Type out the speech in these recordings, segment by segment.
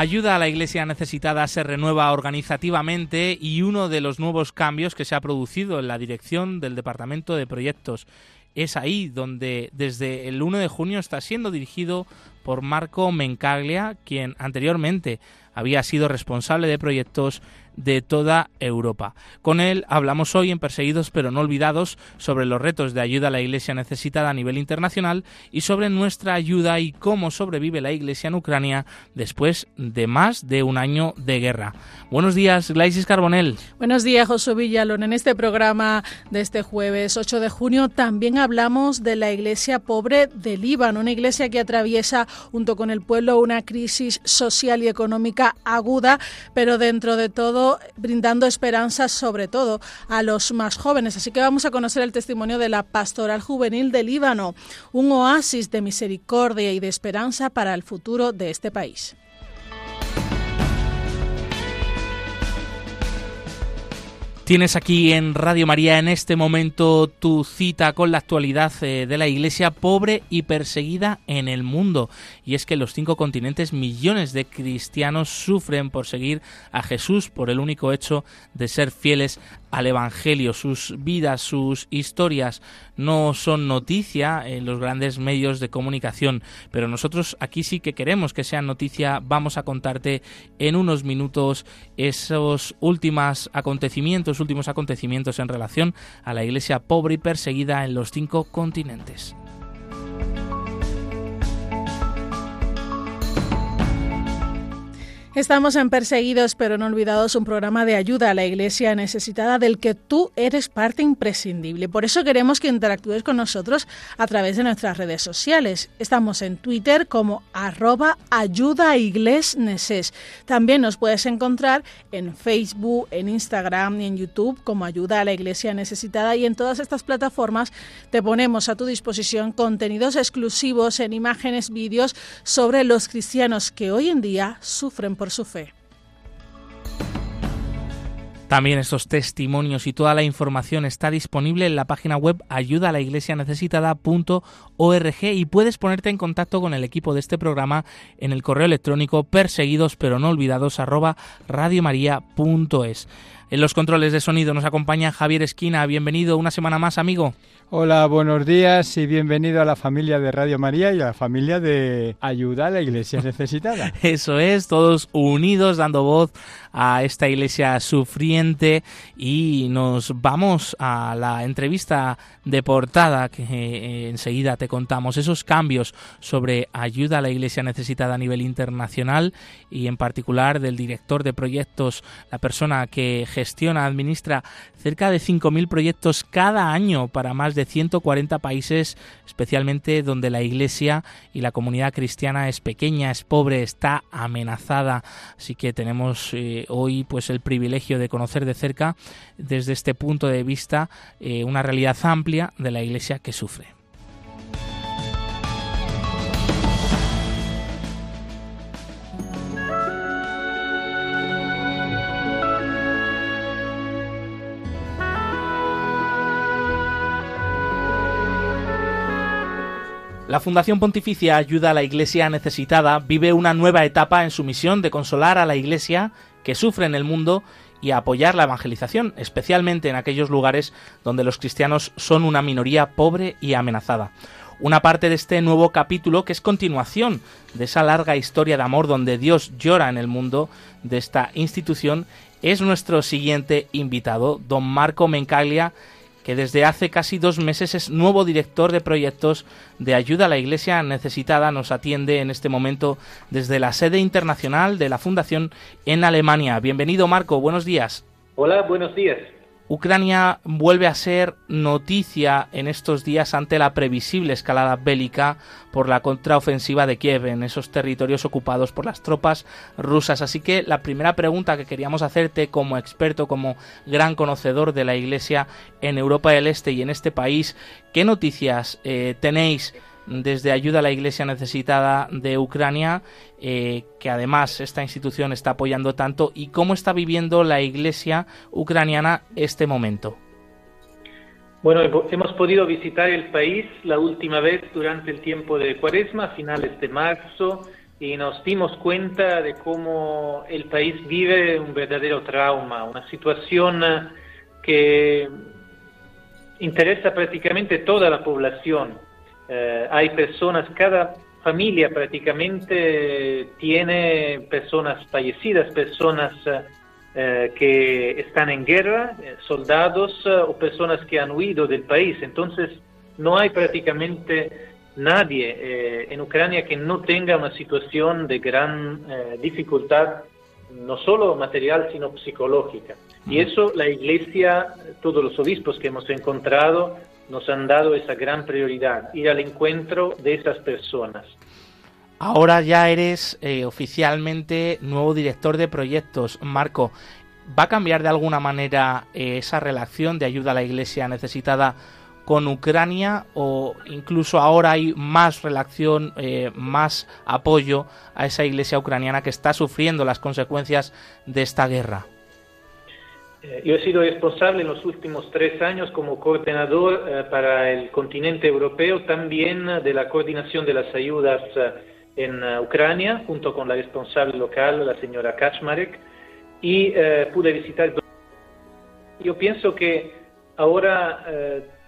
Ayuda a la Iglesia necesitada se renueva organizativamente y uno de los nuevos cambios que se ha producido en la dirección del Departamento de Proyectos es ahí donde desde el 1 de junio está siendo dirigido por Marco Mencaglia, quien anteriormente había sido responsable de proyectos de toda Europa. Con él hablamos hoy en Perseguidos pero no olvidados sobre los retos de ayuda a la Iglesia necesitada a nivel internacional y sobre nuestra ayuda y cómo sobrevive la Iglesia en Ucrania después de más de un año de guerra. Buenos días, Glaisis Carbonell. Buenos días, José Villalón. En este programa de este jueves 8 de junio también hablamos de la Iglesia pobre de Líbano, una iglesia que atraviesa junto con el pueblo una crisis social y económica aguda, pero dentro de todo brindando esperanzas sobre todo a los más jóvenes. Así que vamos a conocer el testimonio de la Pastoral Juvenil de Líbano, un oasis de misericordia y de esperanza para el futuro de este país. Tienes aquí en Radio María en este momento tu cita con la actualidad eh, de la Iglesia pobre y perseguida en el mundo. Y es que en los cinco continentes millones de cristianos sufren por seguir a Jesús por el único hecho de ser fieles al Evangelio. Sus vidas, sus historias no son noticia en los grandes medios de comunicación, pero nosotros aquí sí que queremos que sean noticia. Vamos a contarte en unos minutos esos últimos acontecimientos, últimos acontecimientos en relación a la iglesia pobre y perseguida en los cinco continentes. Estamos en Perseguidos pero no olvidados, un programa de ayuda a la iglesia necesitada del que tú eres parte imprescindible. Por eso queremos que interactúes con nosotros a través de nuestras redes sociales. Estamos en Twitter como arroba ayuda También nos puedes encontrar en Facebook, en Instagram y en YouTube como ayuda a la iglesia necesitada y en todas estas plataformas te ponemos a tu disposición contenidos exclusivos en imágenes, vídeos sobre los cristianos que hoy en día sufren por su fe. También estos testimonios y toda la información está disponible en la página web ayudalaiglesianecesitada.org y puedes ponerte en contacto con el equipo de este programa en el correo electrónico perseguidos pero no olvidados arroba. En los controles de sonido nos acompaña Javier Esquina. Bienvenido una semana más, amigo. Hola, buenos días y bienvenido a la familia de Radio María y a la familia de Ayuda a la Iglesia Necesitada. Eso es, todos unidos dando voz a esta iglesia sufriente y nos vamos a la entrevista de portada que eh, enseguida te contamos esos cambios sobre ayuda a la iglesia necesitada a nivel internacional y en particular del director de proyectos, la persona que gestiona, administra cerca de 5.000 proyectos cada año para más de de 140 países, especialmente donde la Iglesia y la comunidad cristiana es pequeña, es pobre, está amenazada. Así que tenemos eh, hoy pues el privilegio de conocer de cerca desde este punto de vista eh, una realidad amplia de la Iglesia que sufre. La Fundación Pontificia Ayuda a la Iglesia Necesitada vive una nueva etapa en su misión de consolar a la Iglesia que sufre en el mundo y apoyar la evangelización, especialmente en aquellos lugares donde los cristianos son una minoría pobre y amenazada. Una parte de este nuevo capítulo que es continuación de esa larga historia de amor donde Dios llora en el mundo de esta institución es nuestro siguiente invitado, don Marco Mencaglia, que desde hace casi dos meses es nuevo director de proyectos de ayuda a la Iglesia necesitada. Nos atiende en este momento desde la sede internacional de la Fundación en Alemania. Bienvenido, Marco. Buenos días. Hola, buenos días. Ucrania vuelve a ser noticia en estos días ante la previsible escalada bélica por la contraofensiva de Kiev en esos territorios ocupados por las tropas rusas. Así que la primera pregunta que queríamos hacerte como experto, como gran conocedor de la Iglesia en Europa del Este y en este país, ¿qué noticias eh, tenéis? Desde Ayuda a la Iglesia Necesitada de Ucrania, eh, que además esta institución está apoyando tanto, y cómo está viviendo la Iglesia ucraniana este momento. Bueno, hemos podido visitar el país la última vez durante el tiempo de Cuaresma, finales de marzo, y nos dimos cuenta de cómo el país vive un verdadero trauma, una situación que interesa prácticamente toda la población eh, hay personas, cada familia prácticamente tiene personas fallecidas, personas eh, que están en guerra, eh, soldados o personas que han huido del país. Entonces, no hay prácticamente nadie en Ucrania que no tenga una situación de gran dificultad, no solo material, sino psicológica. Y eso la Iglesia, todos los obispos que hemos encontrado, nos han dado esa gran prioridad, ir al encuentro de esas personas. Ahora ya eres eh, oficialmente nuevo director de proyectos. Marco, ¿va a cambiar de alguna manera eh, esa relación de ayuda a la iglesia necesitada con Ucrania o incluso ahora hay más relación, eh, más apoyo a esa iglesia ucraniana que está sufriendo las consecuencias de esta guerra? Eh, yo he sido responsable en los últimos tres años como coordinador eh, para el continente europeo también de la coordinación de las ayudas eh, en Ucrania, junto con la responsable local, la señora Kaczmarek, y pude visitar. Yo pienso que ahora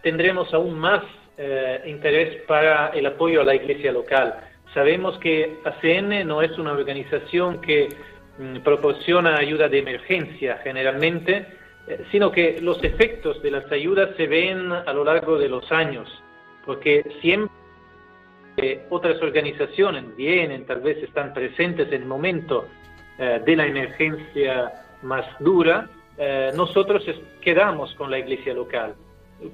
tendremos aún más interés para el apoyo a la iglesia local. Sabemos que ACN no es una organización que proporciona ayuda de emergencia generalmente, eh, sino que los efectos de las ayudas se ven a lo largo de los años, porque siempre otras organizaciones vienen, tal vez están presentes en el momento eh, de la emergencia más dura, eh, nosotros quedamos con la iglesia local.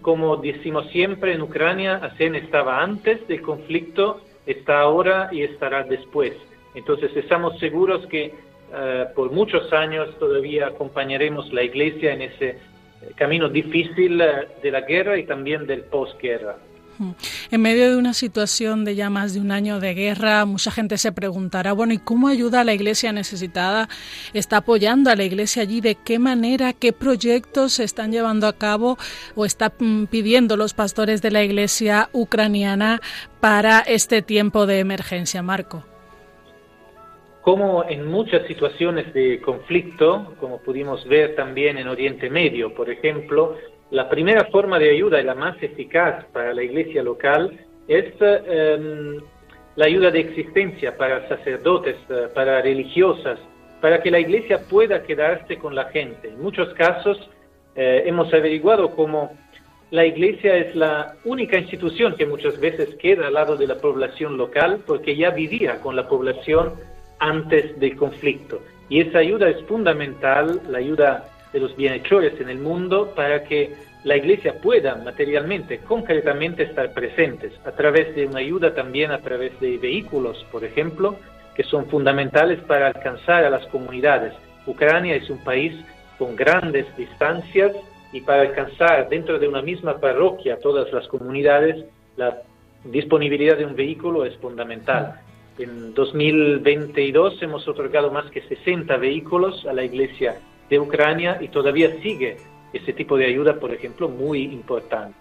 Como decimos siempre, en Ucrania, ASEN estaba antes del conflicto, está ahora y estará después. Entonces estamos seguros que eh, por muchos años todavía acompañaremos la Iglesia en ese eh, camino difícil eh, de la guerra y también del posguerra. En medio de una situación de ya más de un año de guerra, mucha gente se preguntará, bueno, ¿y cómo ayuda a la iglesia necesitada? ¿Está apoyando a la iglesia allí? ¿De qué manera? ¿Qué proyectos se están llevando a cabo o está mm, pidiendo los pastores de la iglesia ucraniana para este tiempo de emergencia, Marco? Como en muchas situaciones de conflicto, como pudimos ver también en Oriente Medio, por ejemplo, la primera forma de ayuda y la más eficaz para la iglesia local es em, la ayuda de existencia para sacerdotes, eh, para religiosas, para que la iglesia pueda quedarse con la gente. En muchos casos eh, hemos averiguado cómo la iglesia es la única institución que muchas veces queda al lado de la población local porque ya vivía con la población antes del conflicto. Y esa ayuda es fundamental, la ayuda de los bienhechores en el mundo, para que la Iglesia pueda materialmente, concretamente estar presentes, a través de una ayuda también a través de vehículos, por ejemplo, que son fundamentales para alcanzar a las comunidades. Ucrania es un país con grandes distancias y para alcanzar dentro de una misma parroquia todas las comunidades, la disponibilidad de un vehículo es fundamental. En 2022 hemos otorgado más que 60 vehículos a la Iglesia de Ucrania y todavía sigue ese tipo de ayuda, por ejemplo, muy importante.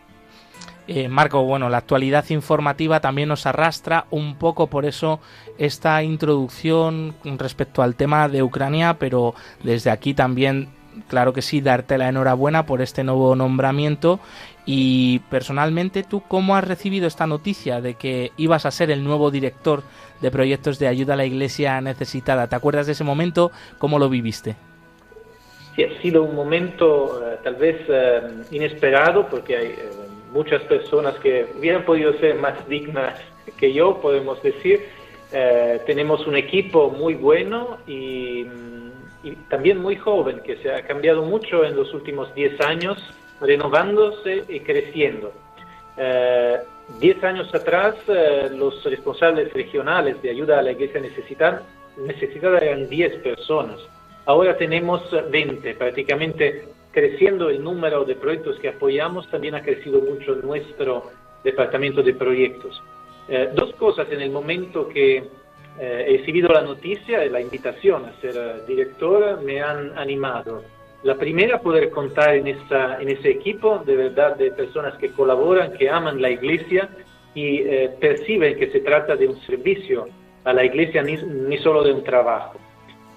Eh, Marco, bueno, la actualidad informativa también nos arrastra un poco, por eso esta introducción respecto al tema de Ucrania, pero desde aquí también, claro que sí, darte la enhorabuena por este nuevo nombramiento y personalmente, ¿tú cómo has recibido esta noticia de que ibas a ser el nuevo director de proyectos de ayuda a la iglesia necesitada? ¿Te acuerdas de ese momento? ¿Cómo lo viviste? Sí, ha sido un momento eh, tal vez eh, inesperado porque hay eh, muchas personas que hubieran podido ser más dignas que yo, podemos decir. tenemos un equipo muy bueno y mm, y también muy joven, que se ha cambiado mucho en los últimos 10 años, renovándose y creciendo. Eh, diez años atrás, eh, los responsables regionales de ayuda a la iglesia necesitada, necesitada eran 10 personas. Ahora tenemos 20, prácticamente creciendo el número de proyectos que apoyamos, también ha crecido mucho nuestro departamento de proyectos. Eh, dos cosas en el momento que eh, he recibido la noticia y la invitación a ser eh, directora me han animado. La primera, poder contar en, esta, en ese equipo de verdad de personas que colaboran, que aman la iglesia y perciben que se trata de un servicio a la iglesia, ni, ni solo de un trabajo.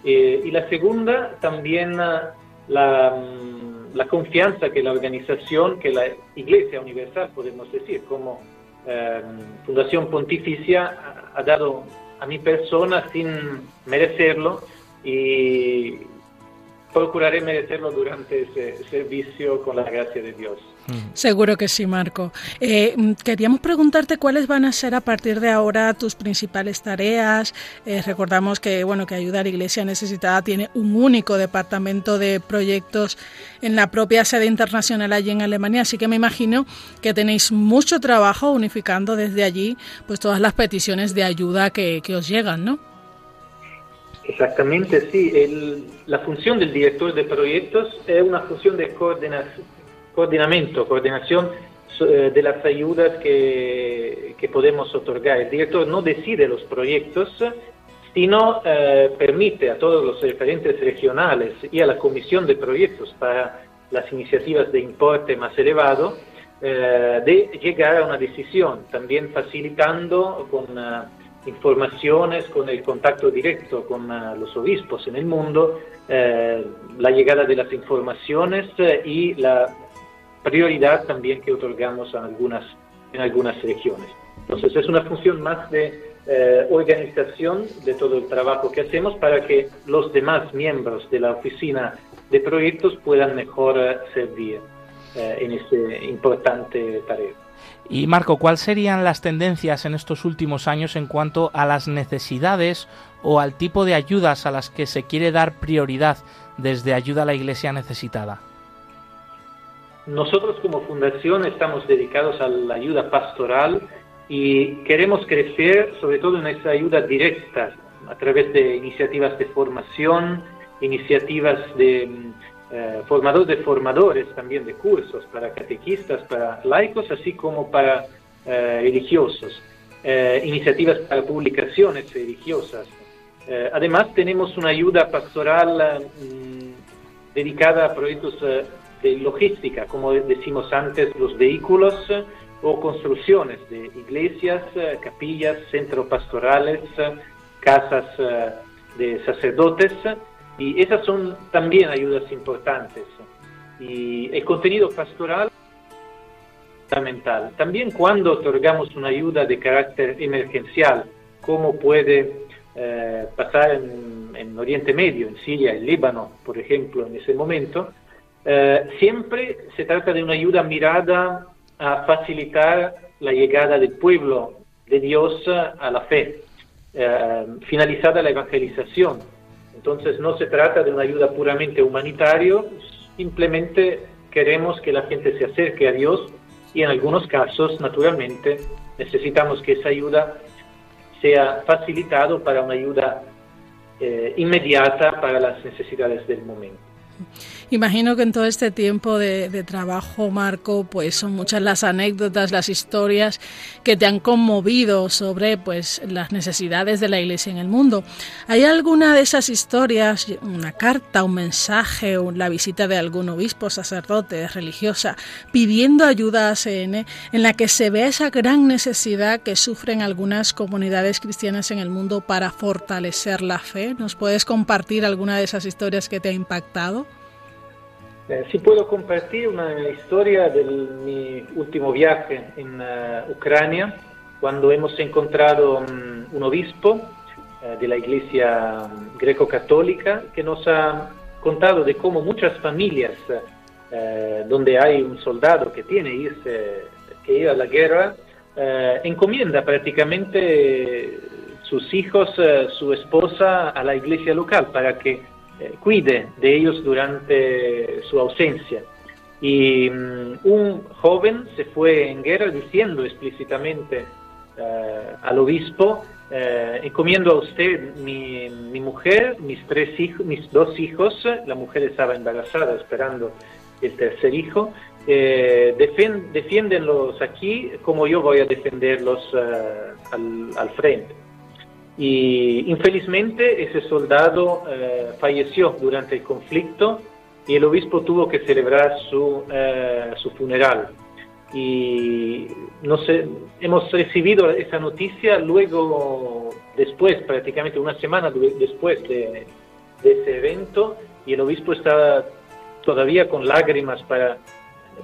y la segunda, también la, mm, la confianza que la organización, que la Iglesia Universal, podemos decir, como eh, Fundación Pontificia ha dado a mi persona sin merecerlo y procuraré merecerlo durante ese servicio con la gracia de Dios. Seguro que sí, Marco. Eh, queríamos preguntarte cuáles van a ser a partir de ahora tus principales tareas. Eh, recordamos que bueno que Ayuda Iglesia Necesitada tiene un único departamento de proyectos en la propia sede internacional allí en Alemania, así que me imagino que tenéis mucho trabajo unificando desde allí pues todas las peticiones de ayuda que, que os llegan, ¿no? Exactamente, sí. la función del director de proyectos es una función de coordinamiento, coordinación eh, de las ayudas que, podemos otorgar. El director no decide los proyectos, sino eh, permite a todos los referentes regionales y a la comisión de proyectos para las iniciativas de importe más elevado eh, de llegar a una decisión, también facilitando con informaciones, con el contacto directo con uh, los obispos en el mundo, eh, la llegada de las informaciones eh, y la prioridad también que otorgamos en algunas regiones. Entonces es una función más de eh, organización de todo el trabajo que hacemos para que los demás miembros de la oficina de proyectos puedan mejor servir en este importante tarea. Y Marco, ¿cuáles serían las tendencias en estos últimos años en cuanto a las necesidades o al tipo de ayudas a las que se quiere dar prioridad desde ayuda a la Iglesia necesitada? Nosotros como fundación estamos dedicados a la ayuda pastoral y queremos crecer sobre todo en esa ayuda directa a través de iniciativas de formación, iniciativas de eh, formadores de formadores también de cursos para catequistas, para laicos, así como para eh, religiosos, eh, iniciativas para publicaciones religiosas. además, tenemos una ayuda pastoral mm, dedicada a proyectos de logística, como decimos antes, los vehículos o construcciones de iglesias, capillas, centros pastorales, casas de sacerdotes y esas son también ayudas importantes. Y el contenido pastoral fundamental. También cuando otorgamos una ayuda de carácter emergencial, como puede eh, pasar en, Oriente Medio, en Siria, en Líbano, por ejemplo, en ese momento, eh, siempre se trata de una ayuda mirada a facilitar la llegada del pueblo de Dios a la fe, eh, finalizada la evangelización entonces no se trata de una ayuda puramente humanitaria, simplemente queremos que la gente se acerque a Dios y en algunos casos, naturalmente, necesitamos que esa ayuda sea facilitado para una ayuda eh, inmediata para las necesidades del momento. Imagino que en todo este tiempo de, trabajo, Marco, pues son muchas las anécdotas, las historias que te han conmovido sobre pues las necesidades de la Iglesia en el mundo. ¿Hay alguna de esas historias, una carta, un mensaje, la visita de algún obispo, sacerdote, religiosa, pidiendo ayuda a ACN, en la que se ve esa gran necesidad que sufren algunas comunidades cristianas en el mundo para fortalecer la fe? ¿Nos puedes compartir alguna de esas historias que te ha impactado? Eh, si puedo compartir una historia de mi último viaje en uh, Ucrania, cuando hemos encontrado um, un obispo uh, de la iglesia um, greco-católica que nos ha contado de cómo muchas familias uh, donde hay un soldado que tiene irse, que ir a la guerra, encomienda prácticamente sus hijos, su esposa a la iglesia local para que cuide de ellos durante su ausencia. Y mm, un joven se fue en guerra diciendo explícitamente al obispo, encomiendo a usted mi, mi, mujer, mis tres hijos, mis dos hijos, la mujer estaba embarazada esperando el tercer hijo, eh, defiéndenlos aquí como yo voy a defenderlos eh, al, frente. Y infelizmente ese soldado eh, falleció durante el conflicto y el obispo tuvo que celebrar su, eh, su funeral. Y no sé, hemos recibido esa noticia luego, después, prácticamente una semana después de, de ese evento, y el obispo estaba todavía con lágrimas para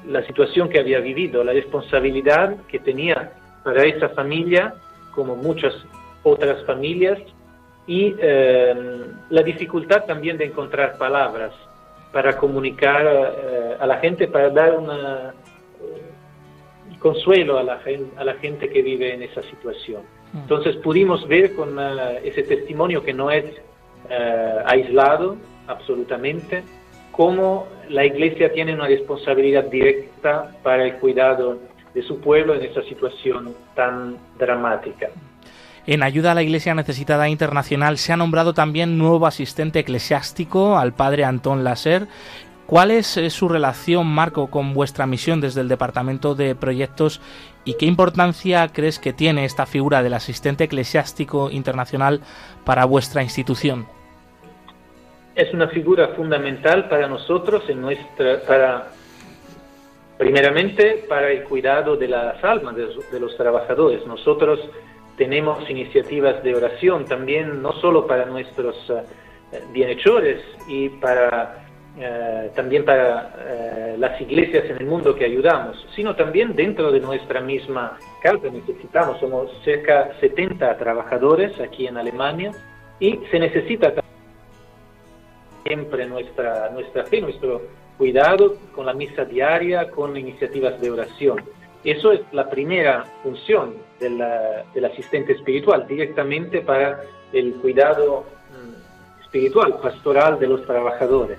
la situación que había vivido, la responsabilidad que tenía para esa familia, como muchas otras familias, y em, la dificultad también de encontrar palabras para comunicar eh, a la gente, para dar un eh, consuelo a la, a la gente que vive en esa situación. Mm. Entonces pudimos ver con eh, ese testimonio que no es aislado absolutamente, cómo la Iglesia tiene una responsabilidad directa para el cuidado de su pueblo en esta situación tan dramática. En ayuda a la Iglesia Necesitada Internacional se ha nombrado también nuevo asistente eclesiástico al padre Antón Lasser. ¿Cuál es eh, su relación, Marco, con vuestra misión desde el Departamento de Proyectos y qué importancia crees que tiene esta figura del asistente eclesiástico internacional para vuestra institución? es una figura fundamental para nosotros en nuestra para primeramente para el cuidado de las almas de, los trabajadores. Nosotros tenemos iniciativas de oración también no solo para nuestros eh, bienhechores y para eh, también para eh, las iglesias en el mundo que ayudamos, sino también dentro de nuestra misma casa. Necesitamos, somos cerca 70 trabajadores aquí en Alemania y se necesita siempre nuestra, nuestra fe, nuestro cuidado con la misa diaria, con iniciativas de oración. Eso es la primera función del asistente espiritual, directamente para el cuidado mm, espiritual, pastoral de los trabajadores.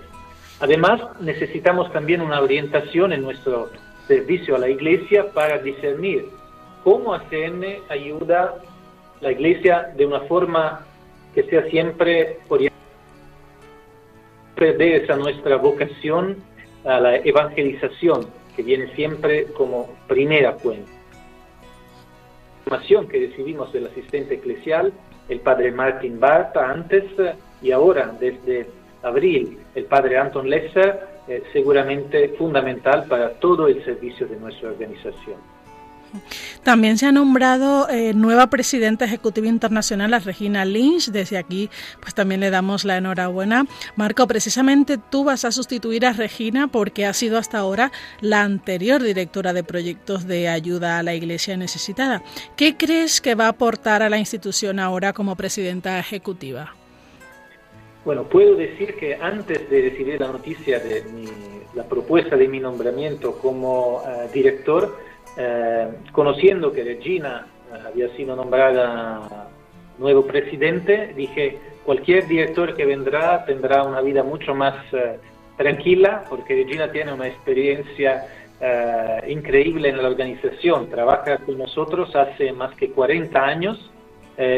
Además, necesitamos también una orientación en nuestro servicio a la iglesia para discernir cómo ACN ayuda la iglesia de una forma que sea siempre orientada de esa nuestra vocación a la evangelización, que viene siempre como primera cuenta. La información que recibimos del asistente eclesial, el padre Martin Barta, antes y ahora, desde abril, el padre Anton Lesser, eh, seguramente fundamental para todo el servicio de nuestra organización. También se ha nombrado eh, nueva presidenta ejecutiva internacional a Regina Lynch. Desde aquí, pues también le damos la enhorabuena. Marco, precisamente tú vas a sustituir a Regina porque ha sido hasta ahora la anterior directora de proyectos de ayuda a la Iglesia necesitada. ¿Qué crees que va a aportar a la institución ahora como presidenta ejecutiva? Bueno, puedo decir que antes de recibir la noticia de la propuesta de mi nombramiento como eh, director, eh, conociendo que Regina eh, había sido nombrada nuevo presidente, dije, cualquier director que vendrá tendrá una vida mucho más eh, tranquila, porque Regina tiene una experiencia increíble en la organización, trabaja con nosotros hace más que 40 años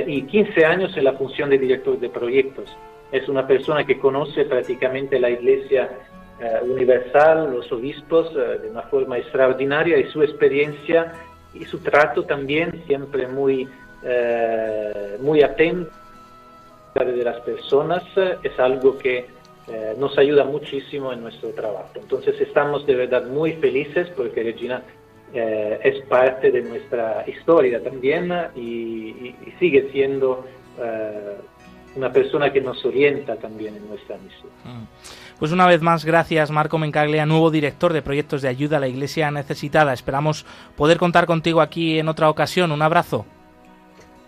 y 15 años en la función de director de proyectos. Es una persona que conoce prácticamente la iglesia universal, los obispos, eh, de una forma extraordinaria y su experiencia y su trato también siempre muy, eh, muy atento de las personas es algo que nos ayuda muchísimo en nuestro trabajo. Entonces estamos de verdad muy felices porque Regina es parte de nuestra historia también y, sigue siendo una persona que nos orienta también en nuestra misión. Mm. Pues una vez más, gracias Marco Mencaglia, nuevo director de proyectos de ayuda a la Iglesia necesitada. Esperamos poder contar contigo aquí en otra ocasión. Un abrazo.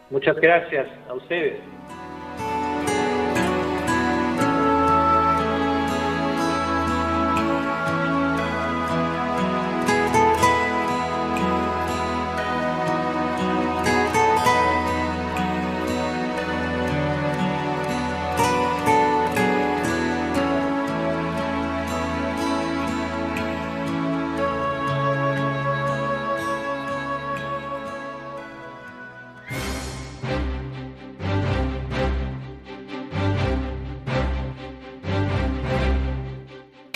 Muchas gracias a ustedes.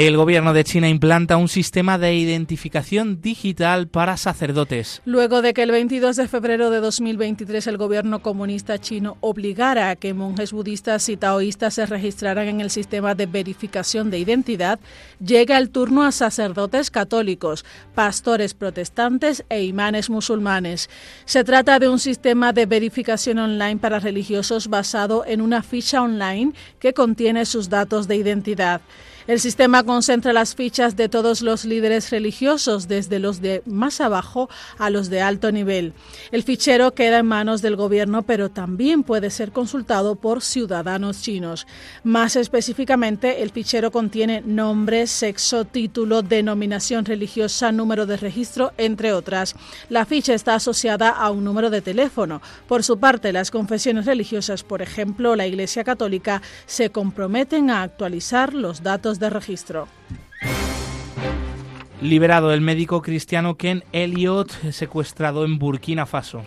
El gobierno de China implanta un sistema de identificación digital para sacerdotes. Luego de que el 22 de febrero de 2023 el gobierno comunista chino obligara a que monjes budistas y taoístas se registraran en el sistema de verificación de identidad, llega el turno a sacerdotes católicos, pastores protestantes e imanes musulmanes. Se trata de un sistema de verificación online para religiosos basado en una ficha online que contiene sus datos de identidad. El sistema concentra las fichas de todos los líderes religiosos, desde los de más abajo a los de alto nivel. El fichero queda en manos del gobierno, pero también puede ser consultado por ciudadanos chinos. Más específicamente, el fichero contiene nombre, sexo, título, denominación religiosa, número de registro, entre otras. La ficha está asociada a un número de teléfono. Por su parte, las confesiones religiosas, por ejemplo, la Iglesia Católica, se comprometen a actualizar los datos de registro. Liberado el médico cristiano Ken Elliot, secuestrado en Burkina Faso.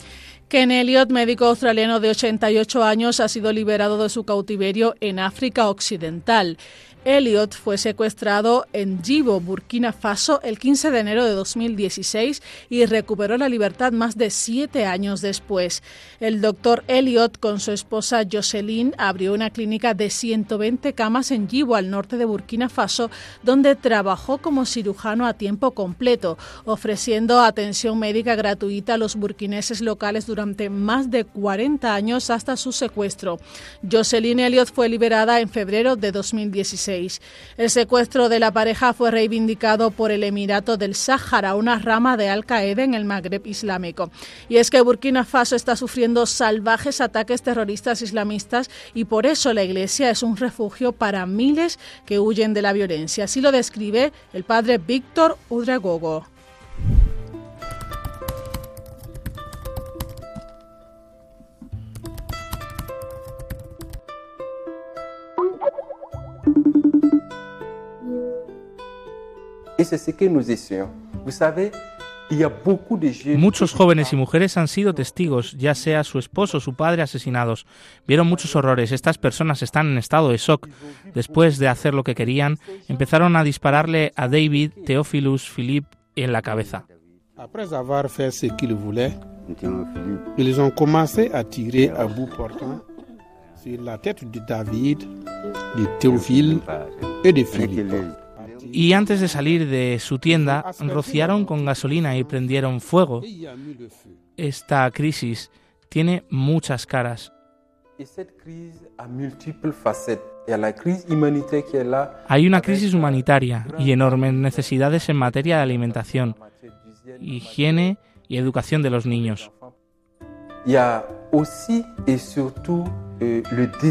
Ken Elliot, médico australiano de 88 años, ha sido liberado de su cautiverio en África Occidental. Elliot fue secuestrado en Djibo, Burkina Faso, el 15 de enero de 2016 y recuperó la libertad más de siete años después. El doctor Elliot, con su esposa Jocelyn, abrió una clínica de 120 camas en Djibo, al norte de Burkina Faso, donde trabajó como cirujano a tiempo completo, ofreciendo atención médica gratuita a los burkineses locales durante más de 40 años hasta su secuestro. Jocelyn Elliot fue liberada en febrero de 2016. El secuestro de la pareja fue reivindicado por el Emirato del Sáhara, una rama de Al Qaeda en el Magreb Islámico. Y es que Burkina Faso está sufriendo salvajes ataques terroristas islamistas y por eso la iglesia es un refugio para miles que huyen de la violencia. Así lo describe el padre Víctor Udragogo. Muchos jóvenes y mujeres han sido testigos, ya sea su esposo o su padre asesinados. Vieron muchos horrores. Estas personas están en estado de shock. Después de hacer lo que querían, empezaron a dispararle a David, Theophilus, Philip en la cabeza. David, de Théophile et de Philippe. Y antes de salir de su tienda, rociaron con gasolina y prendieron fuego. Esta crisis tiene muchas caras. Hay una crisis humanitaria y enormes necesidades en materia de alimentación, higiene y educación de los niños.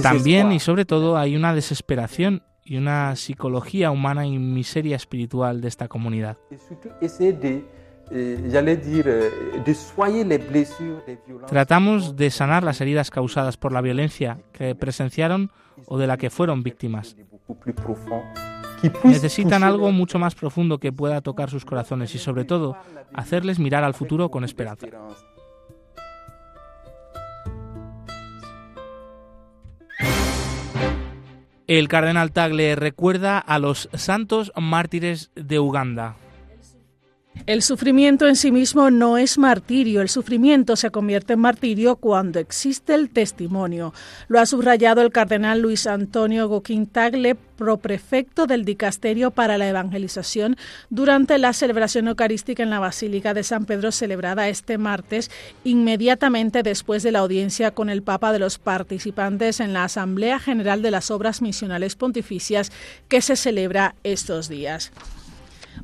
También y sobre todo hay una desesperación y una psicología humana y miseria espiritual de esta comunidad. Tratamos de sanar las heridas causadas por la violencia que presenciaron o de la que fueron víctimas. Necesitan algo mucho más profundo que pueda tocar sus corazones y sobre todo hacerles mirar al futuro con esperanza. El cardenal Tagle recuerda a los santos mártires de Uganda. El sufrimiento en sí mismo no es martirio, el sufrimiento se convierte en martirio cuando existe el testimonio. Lo ha subrayado el cardenal Luis Antonio Goquín Tagle, proprefecto del Dicasterio para la Evangelización, durante la celebración eucarística en la Basílica de San Pedro celebrada este martes, inmediatamente después de la audiencia con el Papa de los participantes en la Asamblea General de las Obras Misionales Pontificias que se celebra estos días.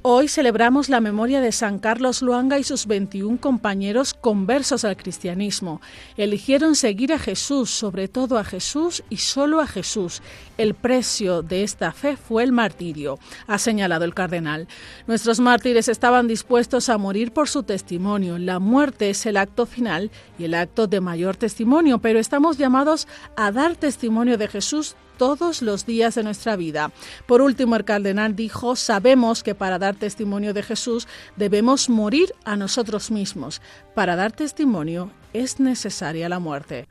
Hoy celebramos la memoria de San Carlos Luanga y sus 21 compañeros conversos al cristianismo. Eligieron seguir a Jesús, sobre todo a Jesús y solo a Jesús. El precio de esta fe fue el martirio, ha señalado el cardenal. Nuestros mártires estaban dispuestos a morir por su testimonio. La muerte es el acto final y el acto de mayor testimonio, pero estamos llamados a dar testimonio de Jesús todos los días de nuestra vida. Por último, el cardenal dijo, sabemos que para dar testimonio de Jesús debemos morir a nosotros mismos. Para dar testimonio es necesaria la muerte.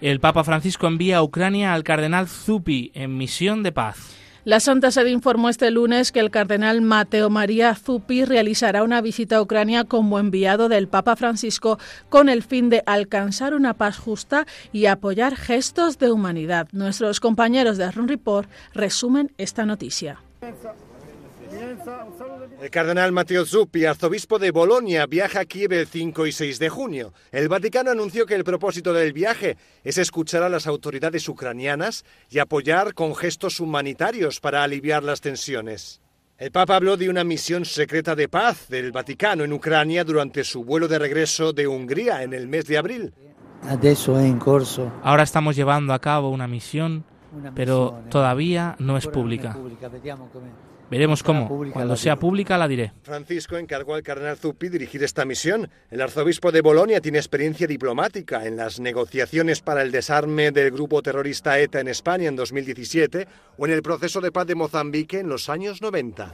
El Papa Francisco envía a Ucrania al cardenal Zuppi en misión de paz. La Santa Sede informó este lunes que el cardenal Mateo María Zuppi realizará una visita a Ucrania como enviado del Papa Francisco con el fin de alcanzar una paz justa y apoyar gestos de humanidad. Nuestros compañeros de Run Report resumen esta noticia. El cardenal Matteo Zuppi, arzobispo de Bolonia, viaja a Kiev el 5 y 6 de junio. El Vaticano anunció que el propósito del viaje es escuchar a las autoridades ucranianas y apoyar con gestos humanitarios para aliviar las tensiones. El Papa habló de una misión secreta de paz del Vaticano en Ucrania durante su vuelo de regreso de Hungría en el mes de abril. Ahora estamos llevando a cabo una misión, pero todavía no es pública. Veremos cómo. Cuando sea pública la diré. Francisco encargó al cardenal Zuppi dirigir esta misión. El arzobispo de Bolonia tiene experiencia diplomática en las negociaciones para el desarme del grupo terrorista ETA en España en 2017 o en el proceso de paz de Mozambique en los años 90.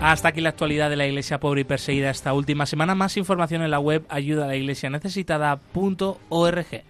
Hasta aquí la actualidad de la Iglesia pobre y perseguida esta última semana. Más información en la web ayudalaiglesianecesitada.org.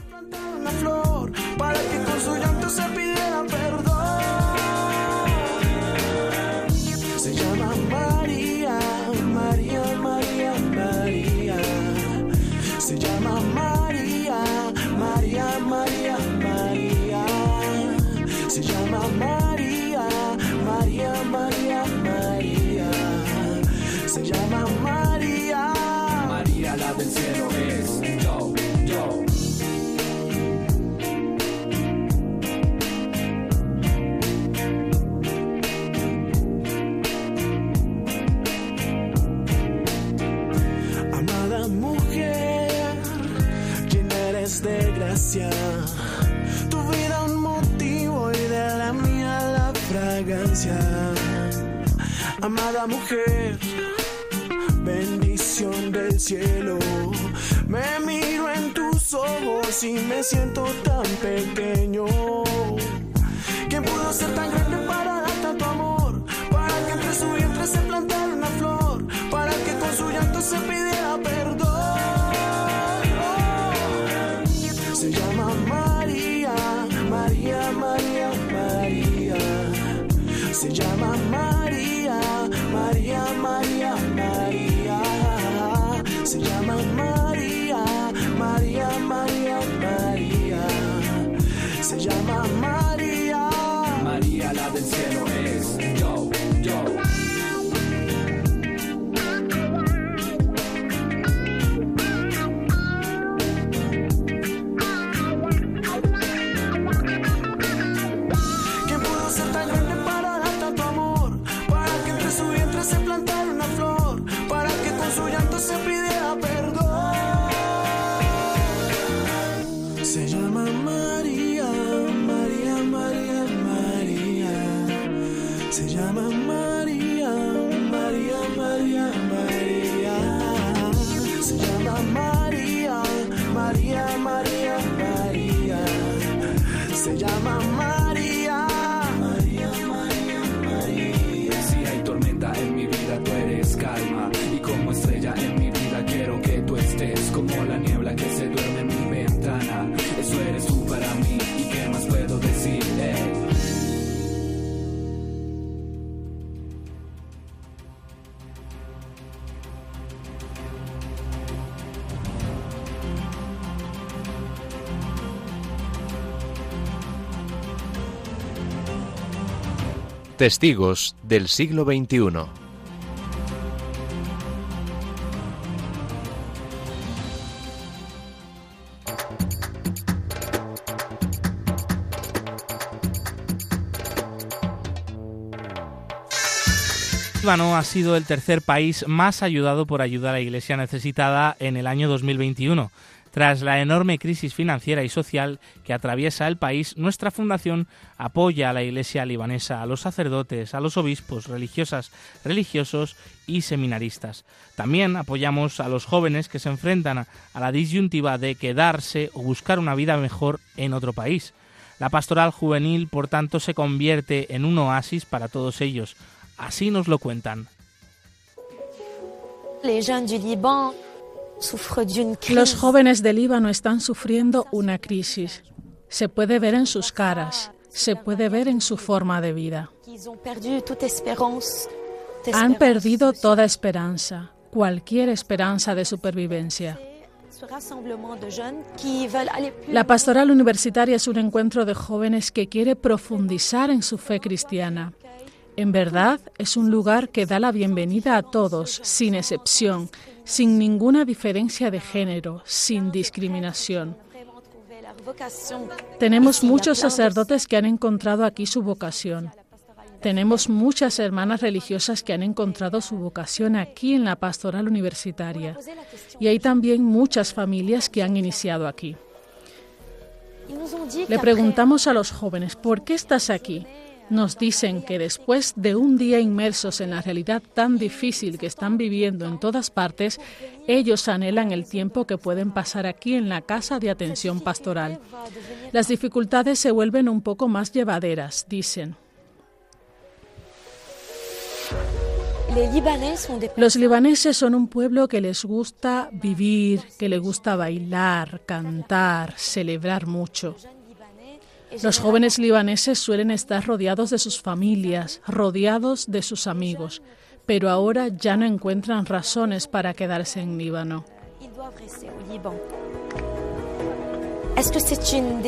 Tu vida un motivo y de la mía la fragancia. Amada mujer, bendición del cielo. Me miro en tus ojos y me siento tan pequeño. ¿Quién pudo ser tan grande Testigos del siglo XXI. Líbano ha sido el tercer país más ayudado por ayuda a la Iglesia necesitada en el año 2021. Tras la enorme crisis financiera y social que atraviesa el país, nuestra fundación apoya a la Iglesia libanesa, a los sacerdotes, a los obispos, religiosas, religiosos y seminaristas. También apoyamos a los jóvenes que se enfrentan a la disyuntiva de quedarse o buscar una vida mejor en otro país. La pastoral juvenil, por tanto, se convierte en un oasis para todos ellos, Así nos lo cuentan. Los jóvenes del Líbano están sufriendo una crisis. Se puede ver en sus caras, se puede ver en su forma de vida. Han perdido toda esperanza, cualquier esperanza de supervivencia. La pastoral universitaria es un encuentro de jóvenes que quiere profundizar en su fe cristiana en verdad, es un lugar que da la bienvenida a todos, sin excepción, sin ninguna diferencia de género, sin discriminación. Tenemos muchos sacerdotes que han encontrado aquí su vocación. Tenemos muchas hermanas religiosas que han encontrado su vocación aquí en la pastoral universitaria. Y hay también muchas familias que han iniciado aquí. Le preguntamos a los jóvenes, ¿por qué estás aquí? Nos dicen que después de un día inmersos en la realidad tan difícil que están viviendo en todas partes, ellos anhelan el tiempo que pueden pasar aquí en la casa de atención pastoral. Las dificultades se vuelven un poco más llevaderas, dicen. Los libaneses son un pueblo que les gusta vivir, que les gusta bailar, cantar, celebrar mucho. Los jóvenes libaneses suelen estar rodeados de sus familias, rodeados de sus amigos, pero ahora ya no encuentran razones para quedarse en Líbano.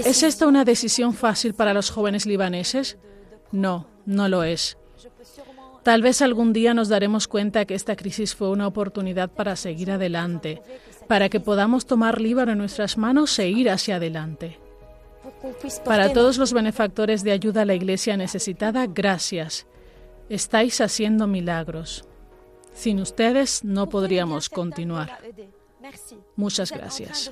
¿Es esta una decisión fácil para los jóvenes libaneses? No, no lo es. Tal vez algún día nos daremos cuenta que esta crisis fue una oportunidad para seguir adelante, para que podamos tomar Líbano en nuestras manos e ir hacia adelante. Para todos los benefactores de ayuda a la iglesia necesitada, gracias. Estáis haciendo milagros. Sin ustedes no podríamos continuar. Muchas gracias.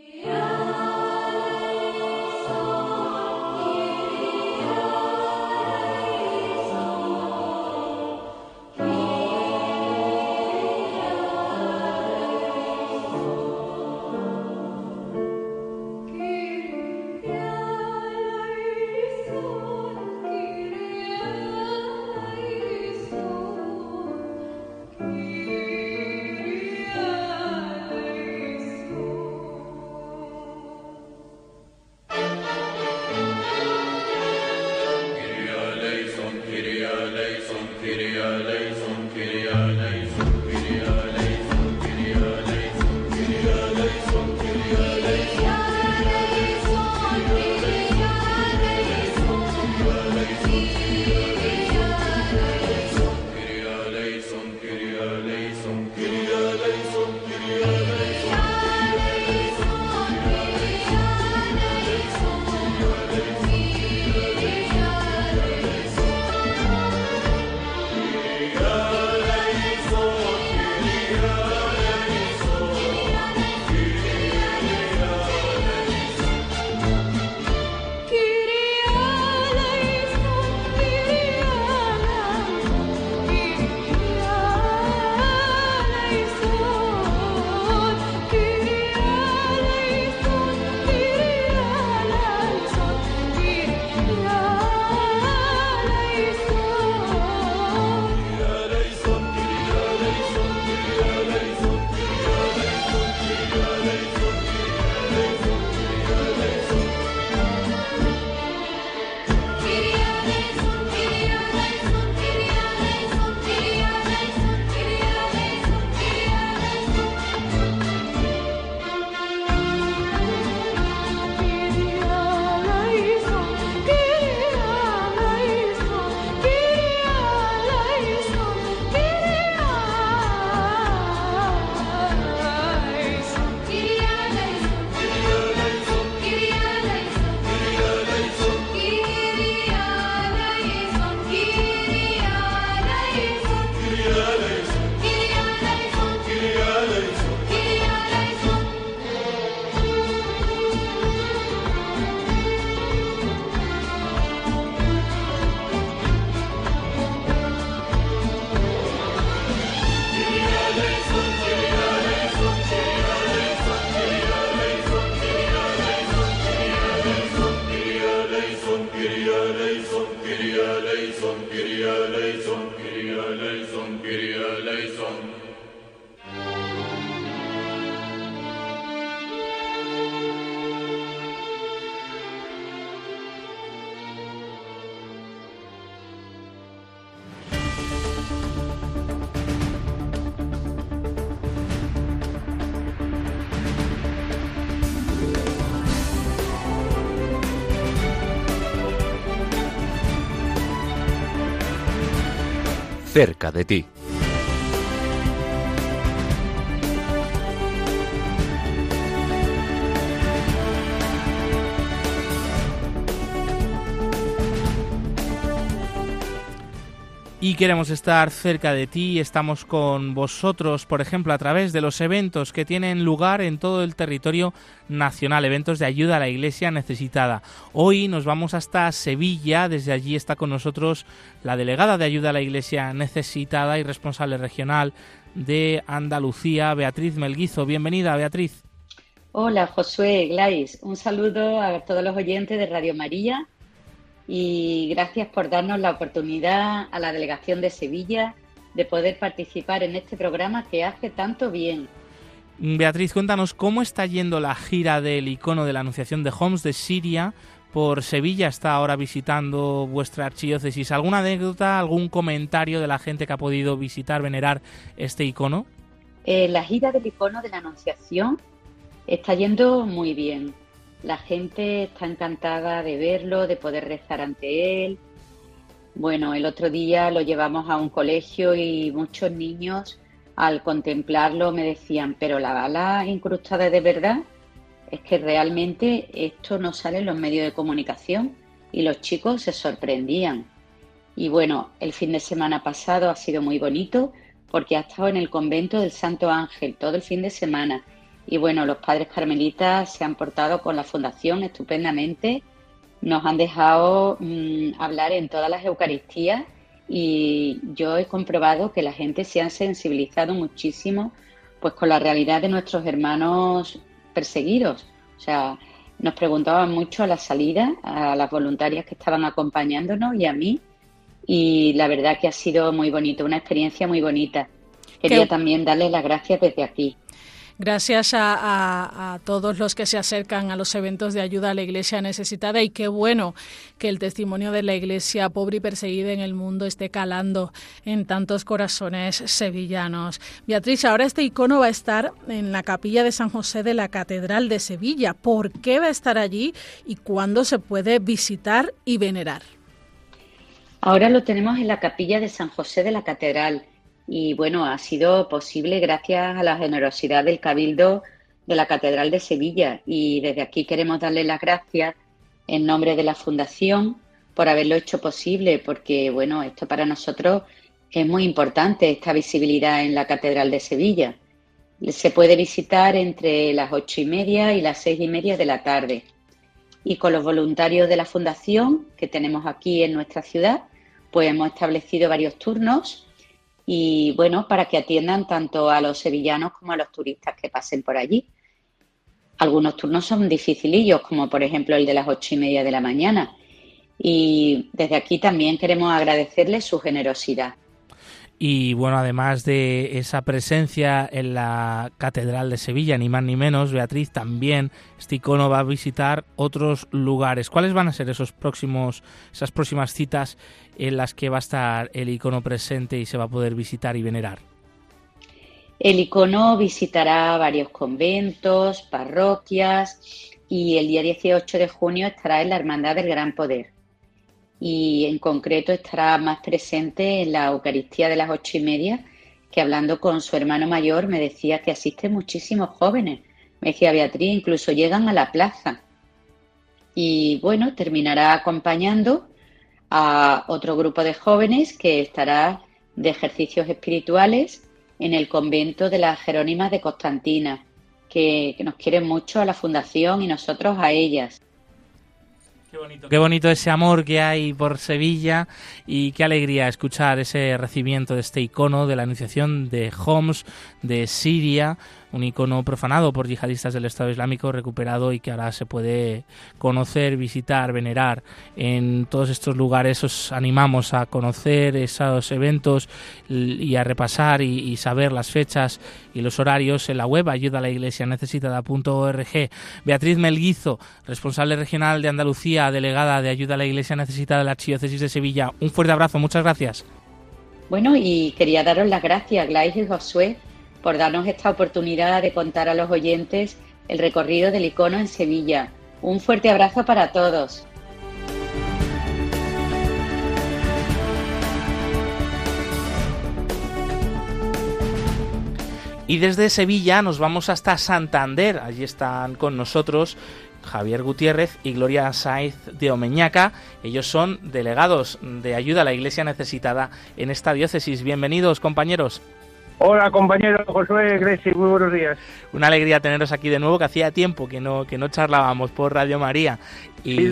Cerca de ti. Queremos estar cerca de ti. Estamos con vosotros, por ejemplo, a través de los eventos que tienen lugar en todo el territorio nacional, eventos de ayuda a la Iglesia necesitada. Hoy nos vamos hasta Sevilla, desde allí está con nosotros la delegada de ayuda a la Iglesia necesitada y responsable regional de Andalucía, Beatriz Melguizo. Bienvenida, Beatriz. Hola, Josué Glais. Un saludo a todos los oyentes de Radio María y gracias por darnos la oportunidad a la delegación de Sevilla de poder participar en este programa que hace tanto bien. Beatriz, cuéntanos cómo está yendo la gira del icono de la Anunciación de Homs de Siria por Sevilla. Está ahora visitando vuestra archidiócesis. ¿Alguna anécdota, algún comentario de la gente que ha podido visitar, venerar este icono? Eh, la gira del icono de la Anunciación está yendo muy bien. La gente está encantada de verlo, de poder rezar ante él. Bueno, el otro día lo llevamos a un colegio y muchos niños al contemplarlo me decían, pero la bala incrustada de verdad es que realmente esto no sale en los medios de comunicación y los chicos se sorprendían. Y bueno, el fin de semana pasado ha sido muy bonito porque ha estado en el convento del Santo Ángel todo el fin de semana y bueno, los padres carmelitas se han portado con la fundación estupendamente, nos han dejado mm, hablar en todas las Eucaristías y yo he comprobado que la gente se ha sensibilizado muchísimo pues con la realidad de nuestros hermanos perseguidos. O sea, nos preguntaban mucho a la salida, a las voluntarias que estaban acompañándonos y a mí, y la verdad que ha sido muy bonito, una experiencia muy bonita. Quería también darles las gracias desde aquí. Gracias a, todos los que se acercan a los eventos de ayuda a la Iglesia necesitada y qué bueno que el testimonio de la Iglesia pobre y perseguida en el mundo esté calando en tantos corazones sevillanos. Beatriz, ahora este icono va a estar en la capilla de San José de la Catedral de Sevilla. ¿Por qué va a estar allí y cuándo se puede visitar y venerar? Ahora lo tenemos en la capilla de San José de la Catedral y bueno, ha sido posible gracias a la generosidad del Cabildo de la Catedral de Sevilla y desde aquí queremos darle las gracias en nombre de la Fundación por haberlo hecho posible porque bueno, esto para nosotros es muy importante, esta visibilidad en la Catedral de Sevilla. Se puede visitar entre las ocho y media y las seis y media de la tarde. Y con los voluntarios de la Fundación que tenemos aquí en nuestra ciudad, pues hemos establecido varios turnos y bueno, para que atiendan tanto a los sevillanos como a los turistas que pasen por allí. Algunos turnos son dificilillos, como por ejemplo el de las ocho y media de la mañana. Y desde aquí también queremos agradecerles su generosidad. Y bueno, además de esa presencia en la Catedral de Sevilla, ni más ni menos, Beatriz, también este icono va a visitar otros lugares. ¿Cuáles van a ser esos próximos, esas próximas citas en las que va a estar el icono presente y se va a poder visitar y venerar? El icono visitará varios conventos, parroquias y el día 18 de junio estará en la Hermandad del Gran Poder y en concreto estará más presente en la Eucaristía de las ocho y media, que hablando con su hermano mayor me decía que asisten muchísimos jóvenes. Me decía Beatriz, incluso llegan a la plaza. Y bueno, terminará acompañando a otro grupo de jóvenes que estará de ejercicios espirituales en el convento de las Jerónimas de Constantina, que, que nos quieren mucho a la fundación y nosotros a ellas. Qué bonito. ese amor que hay por Sevilla y qué alegría escuchar ese recibimiento de este icono de la Anunciación de Homs de Siria un icono profanado por yihadistas del Estado Islámico, recuperado y que ahora se puede conocer, visitar, venerar. En todos estos lugares os animamos a conocer esos eventos y a repasar y, saber las fechas y los horarios en la web ayuda a la iglesia necesitada.org. Beatriz Melguizo, responsable regional de Andalucía, delegada de ayuda a la iglesia necesitada de la Archidiócesis de Sevilla. Un fuerte abrazo, muchas gracias. Bueno, y quería daros las gracias, Glais y Josué, por darnos esta oportunidad de contar a los oyentes el recorrido del icono en Sevilla. Un fuerte abrazo para todos. Y desde Sevilla nos vamos hasta Santander. Allí están con nosotros Javier Gutiérrez y Gloria Saiz de Omeñaca. Ellos son delegados de ayuda a la Iglesia necesitada en esta diócesis. Bienvenidos, compañeros. Hola compañero Josué Greci, muy buenos días. Una alegría teneros aquí de nuevo, que hacía tiempo que no, que no charlábamos por Radio María. Y,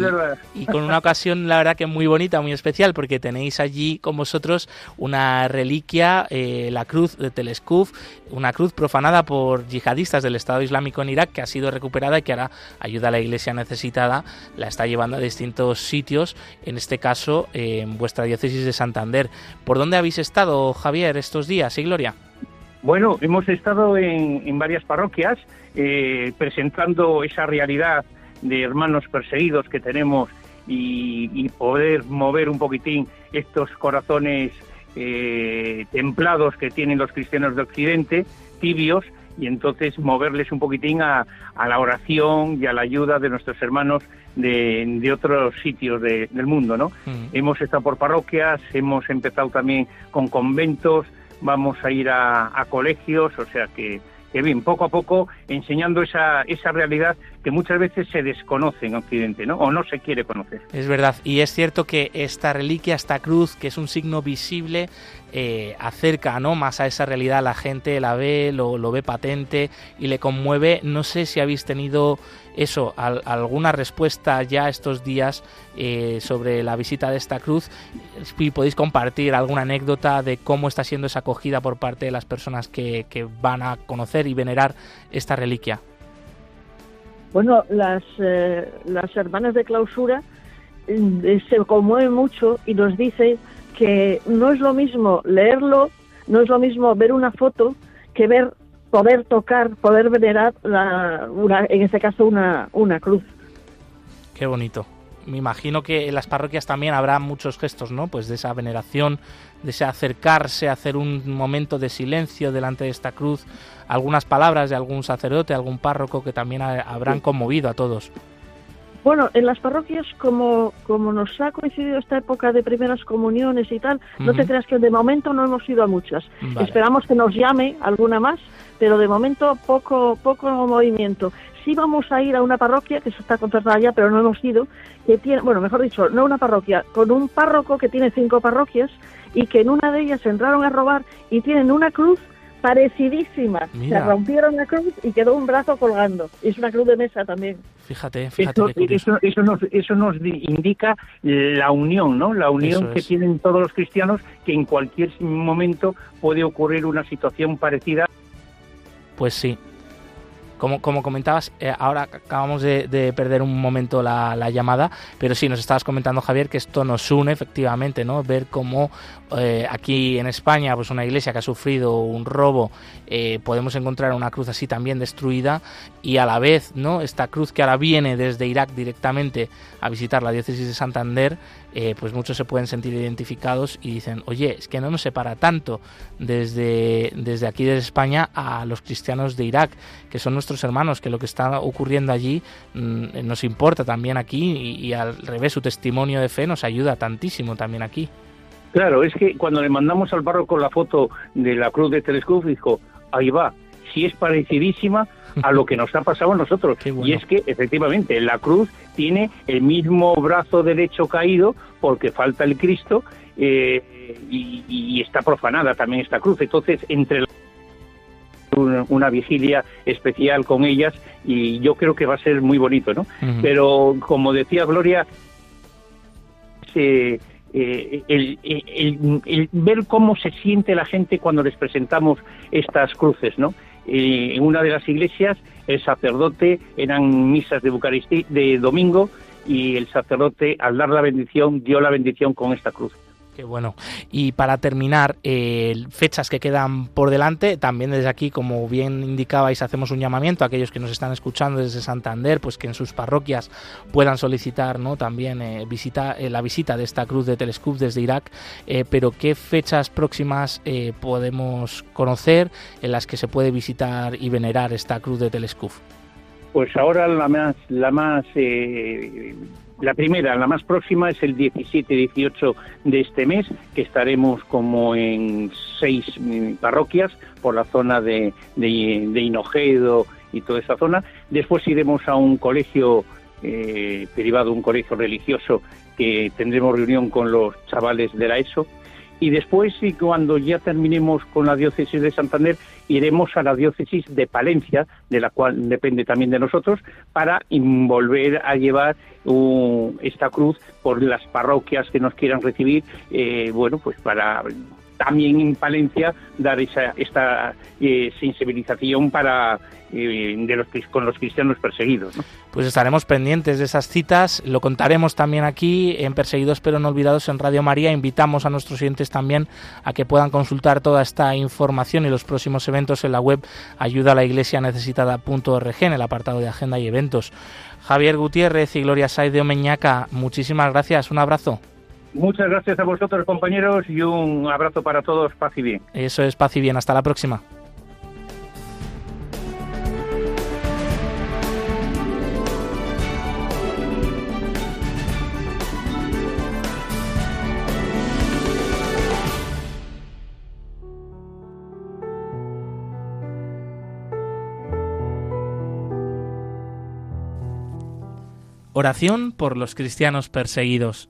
y con una ocasión, la verdad que muy bonita, muy especial, porque tenéis allí con vosotros una reliquia, eh, la cruz de Telescuf, una cruz profanada por yihadistas del Estado Islámico en Irak, que ha sido recuperada y que ahora ayuda a la iglesia necesitada, la está llevando a distintos sitios, en este caso en vuestra diócesis de Santander. ¿Por dónde habéis estado, Javier, estos días? ¿Y Gloria? Bueno, hemos estado en, varias parroquias eh, presentando esa realidad de hermanos perseguidos que tenemos y, poder mover un poquitín estos corazones eh, templados que tienen los cristianos de Occidente, tibios, y entonces moverles un poquitín a, la oración y a la ayuda de nuestros hermanos de, otros sitios del mundo, ¿no? Hemos estado por parroquias, hemos empezado también con conventos, vamos a ir a, colegios, o sea que, que, bien, poco a poco enseñando esa, esa realidad que muchas veces se desconoce en Occidente, ¿no? O no se quiere conocer. Es verdad, y es cierto que esta reliquia, esta cruz, que es un signo visible, eh, acerca ¿no? más a esa realidad, la gente la ve, lo, ve patente y le conmueve. No sé si habéis tenido eso, alguna respuesta ya estos días eh, sobre la visita de esta cruz y podéis compartir alguna anécdota de cómo está siendo esa acogida por parte de las personas que, van a conocer y venerar esta reliquia. Bueno, las, eh, las hermanas de clausura se conmueven mucho y nos dicen que no es lo mismo leerlo, no es lo mismo ver una foto que ver, poder tocar, poder venerar, la, en este caso, una, una cruz. Qué bonito. Me imagino que en las parroquias también habrá muchos gestos, ¿no? Pues de esa veneración, de ese acercarse, hacer un momento de silencio delante de esta cruz, algunas palabras de algún sacerdote, algún párroco que también habrán conmovido a todos. Bueno, en las parroquias, como, como nos ha coincidido esta época de primeras comuniones y tal, no te creas que de momento no hemos ido a muchas. Esperamos que nos llame alguna más, pero de momento poco, poco movimiento. Sí vamos a ir a una parroquia que se está contratada ya, pero no hemos ido, que tiene, bueno, mejor dicho, no una parroquia, con un párroco que tiene cinco parroquias y que en una de ellas entraron a robar y tienen una cruz parecidísima. Se rompieron la cruz y quedó un brazo colgando. Es una cruz de mesa también. Fíjate, fíjate. Eso, eso, nos, eso nos indica la unión, ¿no? La unión que tienen todos los cristianos, que en cualquier momento puede ocurrir una situación parecida. Pues sí, como, como comentabas, eh, ahora acabamos de, perder un momento la, llamada, pero sí, nos estabas comentando, Javier, que esto nos une efectivamente, ¿no? Ver cómo eh, aquí en España, pues una iglesia que ha sufrido un robo, eh, podemos encontrar una cruz así también destruida y a la vez, ¿no? Esta cruz que ahora viene desde Irak directamente a visitar la diócesis de Santander, eh, pues muchos se pueden sentir identificados y dicen, oye, es que no nos separa tanto desde, desde aquí, desde España, a los cristianos de Irak, que son nuestros hermanos, que lo que está ocurriendo allí mm, nos importa también aquí y, al revés, su testimonio de fe nos ayuda tantísimo también aquí. Claro, es que cuando le mandamos al barro con la foto de la cruz de Telescopio, dijo, ahí va, si es parecidísima a lo que nos ha pasado a nosotros. Y es que efectivamente la cruz tiene el mismo brazo derecho caído porque falta el Cristo eh, y, está profanada también esta cruz. Entonces, entre una, vigilia especial con ellas y yo creo que va a ser muy bonito, ¿no? Pero como decía Gloria, eh, el, ver cómo se siente la gente cuando les presentamos estas cruces, ¿no? En una de las iglesias el sacerdote eran misas de Bucarestí de domingo y el sacerdote al dar la bendición dio la bendición con esta cruz bueno. Y para terminar, eh, fechas que quedan por delante, también desde aquí, como bien indicabais, hacemos un llamamiento a aquellos que nos están escuchando desde Santander, pues que en sus parroquias puedan solicitar ¿no? también eh, eh, la visita de esta cruz de Telescoop desde Irak. pero ¿qué fechas próximas podemos conocer en las que se puede visitar y venerar esta cruz de Telescoop? Pues ahora la más, la más la primera, la más próxima, es el 17-18 de este mes, que estaremos como en seis mm, parroquias por la zona de, de, Hinojedo y toda esa zona. Después iremos a un colegio eh, privado, un colegio religioso, que tendremos reunión con los chavales de la ESO y después, y cuando ya terminemos con la diócesis de Santander, iremos a la diócesis de Palencia, de la cual depende también de nosotros, para volver a llevar esta cruz por las parroquias que nos quieran recibir, eh, bueno, pues para también en Palencia dar esa, esta eh, sensibilización para eh, de los, con los cristianos perseguidos. Pues estaremos pendientes de esas citas, lo contaremos también aquí en Perseguidos pero no olvidados en Radio María. Invitamos a nuestros oyentes también a que puedan consultar toda esta información y los próximos eventos en la web ayuda a la iglesia necesitada.org en el apartado de agenda y eventos. Javier Gutiérrez y Gloria Said de Omeñaca, muchísimas gracias, un abrazo. Muchas gracias a vosotros, compañeros, y un abrazo para todos. Paz y bien. Eso es, paz y bien. Hasta la próxima. Oración por los cristianos perseguidos.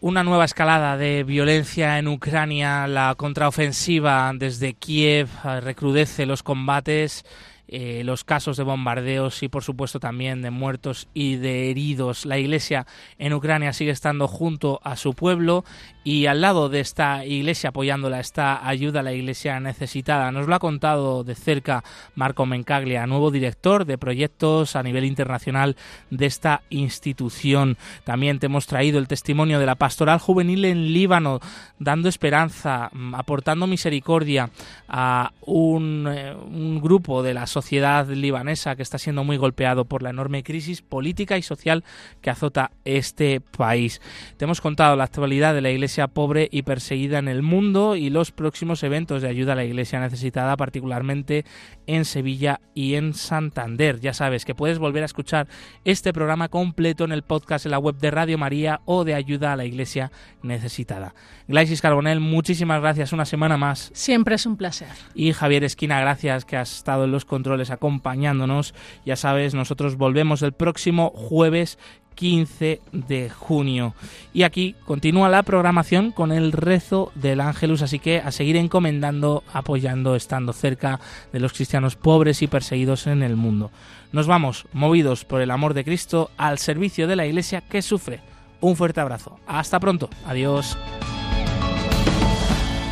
Una nueva escalada de violencia en Ucrania, la contraofensiva desde Kiev eh, recrudece los combates eh, los casos de bombardeos y por supuesto también de muertos y de heridos. La iglesia en Ucrania sigue estando junto a su pueblo y al lado de esta iglesia apoyándola está ayuda a la iglesia necesitada. Nos lo ha contado de cerca Marco Mencaglia, nuevo director de proyectos a nivel internacional de esta institución. También te hemos traído el testimonio de la pastoral juvenil en Líbano, dando esperanza, aportando misericordia a un, eh, un grupo de la sociedad libanesa que está siendo muy golpeado por la enorme crisis política y social que azota este país. Te hemos contado la actualidad de la iglesia pobre y perseguida en el mundo y los próximos eventos de ayuda a la iglesia necesitada, particularmente en Sevilla y en Santander. Ya sabes que puedes volver a escuchar este programa completo en el podcast en la web de Radio María o de ayuda a la iglesia necesitada. Glaisis Carbonel, muchísimas gracias una semana más. Siempre es un placer. Y Javier Esquina, gracias que has estado en los controles acompañándonos. Ya sabes, nosotros volvemos el próximo jueves 15 de junio. Y aquí continúa la programación con el rezo del Ángelus, así que a seguir encomendando, apoyando, estando cerca de los cristianos pobres y perseguidos en el mundo. Nos vamos, movidos por el amor de Cristo, al servicio de la Iglesia que sufre. Un fuerte abrazo. Hasta pronto. Adiós.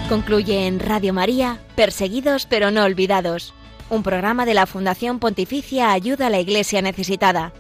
Concluye en Radio María, Perseguidos pero no olvidados un programa de la Fundación Pontificia Ayuda a la Iglesia Necesitada